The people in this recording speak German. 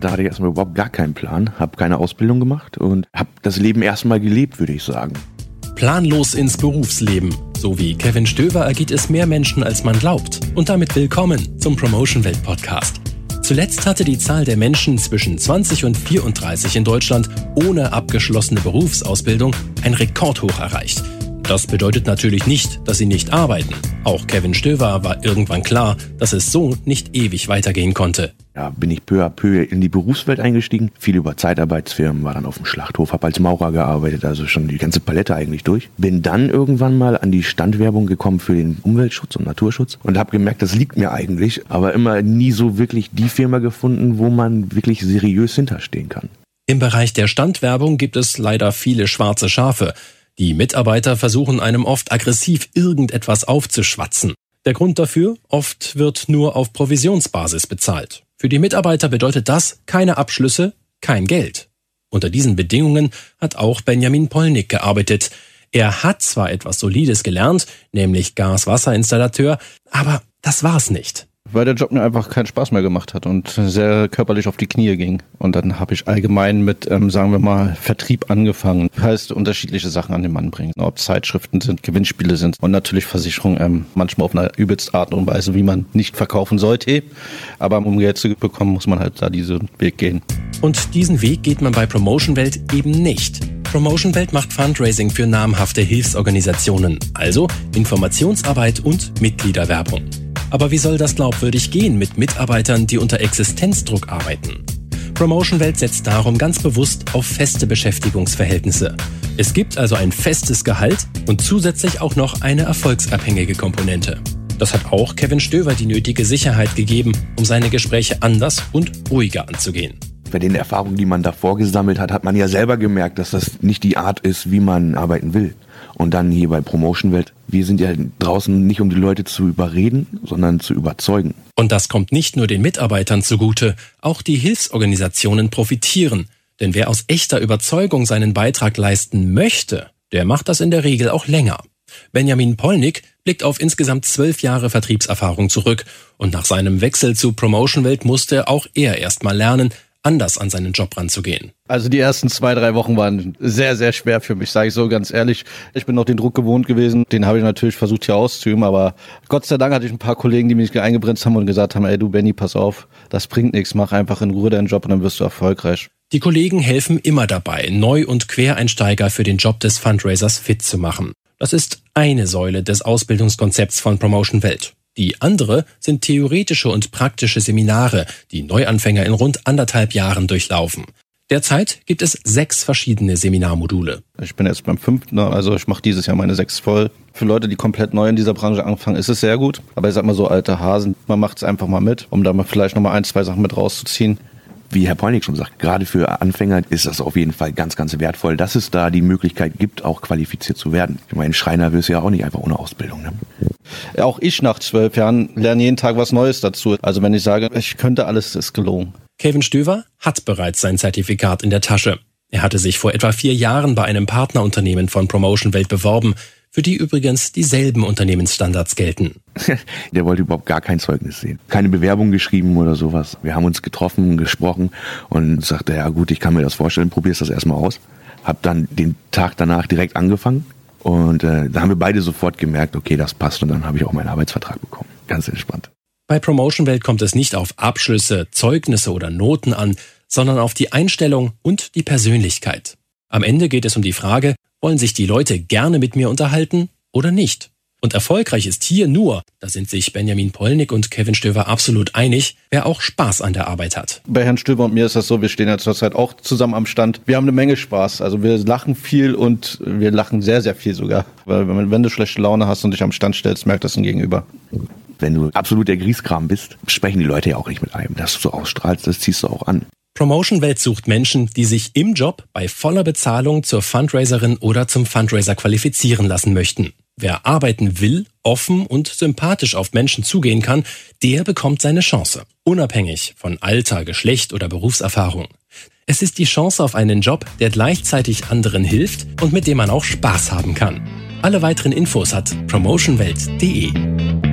Da hatte ich erstmal überhaupt gar keinen Plan, habe keine Ausbildung gemacht und habe das Leben erstmal gelebt, würde ich sagen. Planlos ins Berufsleben. So wie Kevin Stöver ergeht es mehr Menschen, als man glaubt. Und damit willkommen zum Promotion Welt Podcast. Zuletzt hatte die Zahl der Menschen zwischen 20 und 34 in Deutschland ohne abgeschlossene Berufsausbildung ein Rekordhoch erreicht. Das bedeutet natürlich nicht, dass sie nicht arbeiten. Auch Kevin Stöver war irgendwann klar, dass es so nicht ewig weitergehen konnte. Ja, bin ich peu à peu in die Berufswelt eingestiegen. Viel über Zeitarbeitsfirmen, war dann auf dem Schlachthof, habe als Maurer gearbeitet, also schon die ganze Palette eigentlich durch. Bin dann irgendwann mal an die Standwerbung gekommen für den Umweltschutz und Naturschutz und habe gemerkt, das liegt mir eigentlich, aber immer nie so wirklich die Firma gefunden, wo man wirklich seriös hinterstehen kann. Im Bereich der Standwerbung gibt es leider viele schwarze Schafe. Die Mitarbeiter versuchen einem oft aggressiv irgendetwas aufzuschwatzen. Der Grund dafür? Oft wird nur auf Provisionsbasis bezahlt. Für die Mitarbeiter bedeutet das keine Abschlüsse, kein Geld. Unter diesen Bedingungen hat auch Benjamin Polnick gearbeitet. Er hat zwar etwas Solides gelernt, nämlich Gas-Wasser-Installateur, aber das war's nicht weil der Job mir einfach keinen Spaß mehr gemacht hat und sehr körperlich auf die Knie ging. Und dann habe ich allgemein mit, ähm, sagen wir mal, Vertrieb angefangen. Heißt, unterschiedliche Sachen an den Mann bringen. Ob Zeitschriften sind, Gewinnspiele sind und natürlich Versicherung, ähm, manchmal auf eine übelste Art und Weise, wie man nicht verkaufen sollte. Aber um Geld zu bekommen, muss man halt da diesen Weg gehen. Und diesen Weg geht man bei Promotion Welt eben nicht. Promotion Welt macht Fundraising für namhafte Hilfsorganisationen, also Informationsarbeit und Mitgliederwerbung. Aber wie soll das glaubwürdig gehen mit Mitarbeitern, die unter Existenzdruck arbeiten? Promotion Welt setzt darum ganz bewusst auf feste Beschäftigungsverhältnisse. Es gibt also ein festes Gehalt und zusätzlich auch noch eine erfolgsabhängige Komponente. Das hat auch Kevin Stöver die nötige Sicherheit gegeben, um seine Gespräche anders und ruhiger anzugehen. Bei den Erfahrungen, die man davor gesammelt hat, hat man ja selber gemerkt, dass das nicht die Art ist, wie man arbeiten will. Und dann hier bei Promotion Welt, wir sind ja draußen nicht, um die Leute zu überreden, sondern zu überzeugen. Und das kommt nicht nur den Mitarbeitern zugute, auch die Hilfsorganisationen profitieren. Denn wer aus echter Überzeugung seinen Beitrag leisten möchte, der macht das in der Regel auch länger. Benjamin Polnick blickt auf insgesamt zwölf Jahre Vertriebserfahrung zurück und nach seinem Wechsel zu Promotion Welt musste auch er erstmal lernen, anders an seinen Job ranzugehen? Also die ersten zwei, drei Wochen waren sehr, sehr schwer für mich, sage ich so ganz ehrlich. Ich bin noch den Druck gewohnt gewesen, den habe ich natürlich versucht hier auszuüben, aber Gott sei Dank hatte ich ein paar Kollegen, die mich eingebremst haben und gesagt haben, ey du Benny, pass auf, das bringt nichts, mach einfach in Ruhe deinen Job und dann wirst du erfolgreich. Die Kollegen helfen immer dabei, Neu- und Quereinsteiger für den Job des Fundraisers fit zu machen. Das ist eine Säule des Ausbildungskonzepts von Promotion Welt. Die andere sind theoretische und praktische Seminare, die Neuanfänger in rund anderthalb Jahren durchlaufen. Derzeit gibt es sechs verschiedene Seminarmodule. Ich bin jetzt beim fünften, also ich mache dieses Jahr meine sechs voll. Für Leute, die komplett neu in dieser Branche anfangen, ist es sehr gut. Aber ich sag mal so, alte Hasen, man macht es einfach mal mit, um da mal vielleicht nochmal ein, zwei Sachen mit rauszuziehen wie Herr Polnick schon sagt, gerade für Anfänger ist das auf jeden Fall ganz, ganz wertvoll, dass es da die Möglichkeit gibt, auch qualifiziert zu werden. Ich meine, Schreiner wirst du ja auch nicht einfach ohne Ausbildung. Ne? Auch ich nach zwölf Jahren lerne jeden Tag was Neues dazu. Also wenn ich sage, ich könnte alles, ist gelogen. Kevin Stöver hat bereits sein Zertifikat in der Tasche. Er hatte sich vor etwa vier Jahren bei einem Partnerunternehmen von Promotion Welt beworben, für die übrigens dieselben Unternehmensstandards gelten. Der wollte überhaupt gar kein Zeugnis sehen. Keine Bewerbung geschrieben oder sowas. Wir haben uns getroffen, gesprochen und sagte, ja gut, ich kann mir das vorstellen, probier's das erstmal aus. Hab dann den Tag danach direkt angefangen und äh, da haben wir beide sofort gemerkt, okay, das passt und dann habe ich auch meinen Arbeitsvertrag bekommen. Ganz entspannt. Bei Promotion Welt kommt es nicht auf Abschlüsse, Zeugnisse oder Noten an, sondern auf die Einstellung und die Persönlichkeit. Am Ende geht es um die Frage, wollen sich die Leute gerne mit mir unterhalten oder nicht? Und erfolgreich ist hier nur, da sind sich Benjamin Polnick und Kevin Stöver absolut einig, wer auch Spaß an der Arbeit hat. Bei Herrn Stöver und mir ist das so, wir stehen ja zurzeit auch zusammen am Stand. Wir haben eine Menge Spaß. Also wir lachen viel und wir lachen sehr, sehr viel sogar. Weil wenn du schlechte Laune hast und dich am Stand stellst, merkt das ein Gegenüber. Wenn du absolut der Grießkram bist, sprechen die Leute ja auch nicht mit einem. Das du so ausstrahlst, das ziehst du auch an. Promotion Welt sucht Menschen, die sich im Job bei voller Bezahlung zur Fundraiserin oder zum Fundraiser qualifizieren lassen möchten. Wer arbeiten will, offen und sympathisch auf Menschen zugehen kann, der bekommt seine Chance. Unabhängig von Alter, Geschlecht oder Berufserfahrung. Es ist die Chance auf einen Job, der gleichzeitig anderen hilft und mit dem man auch Spaß haben kann. Alle weiteren Infos hat promotionwelt.de.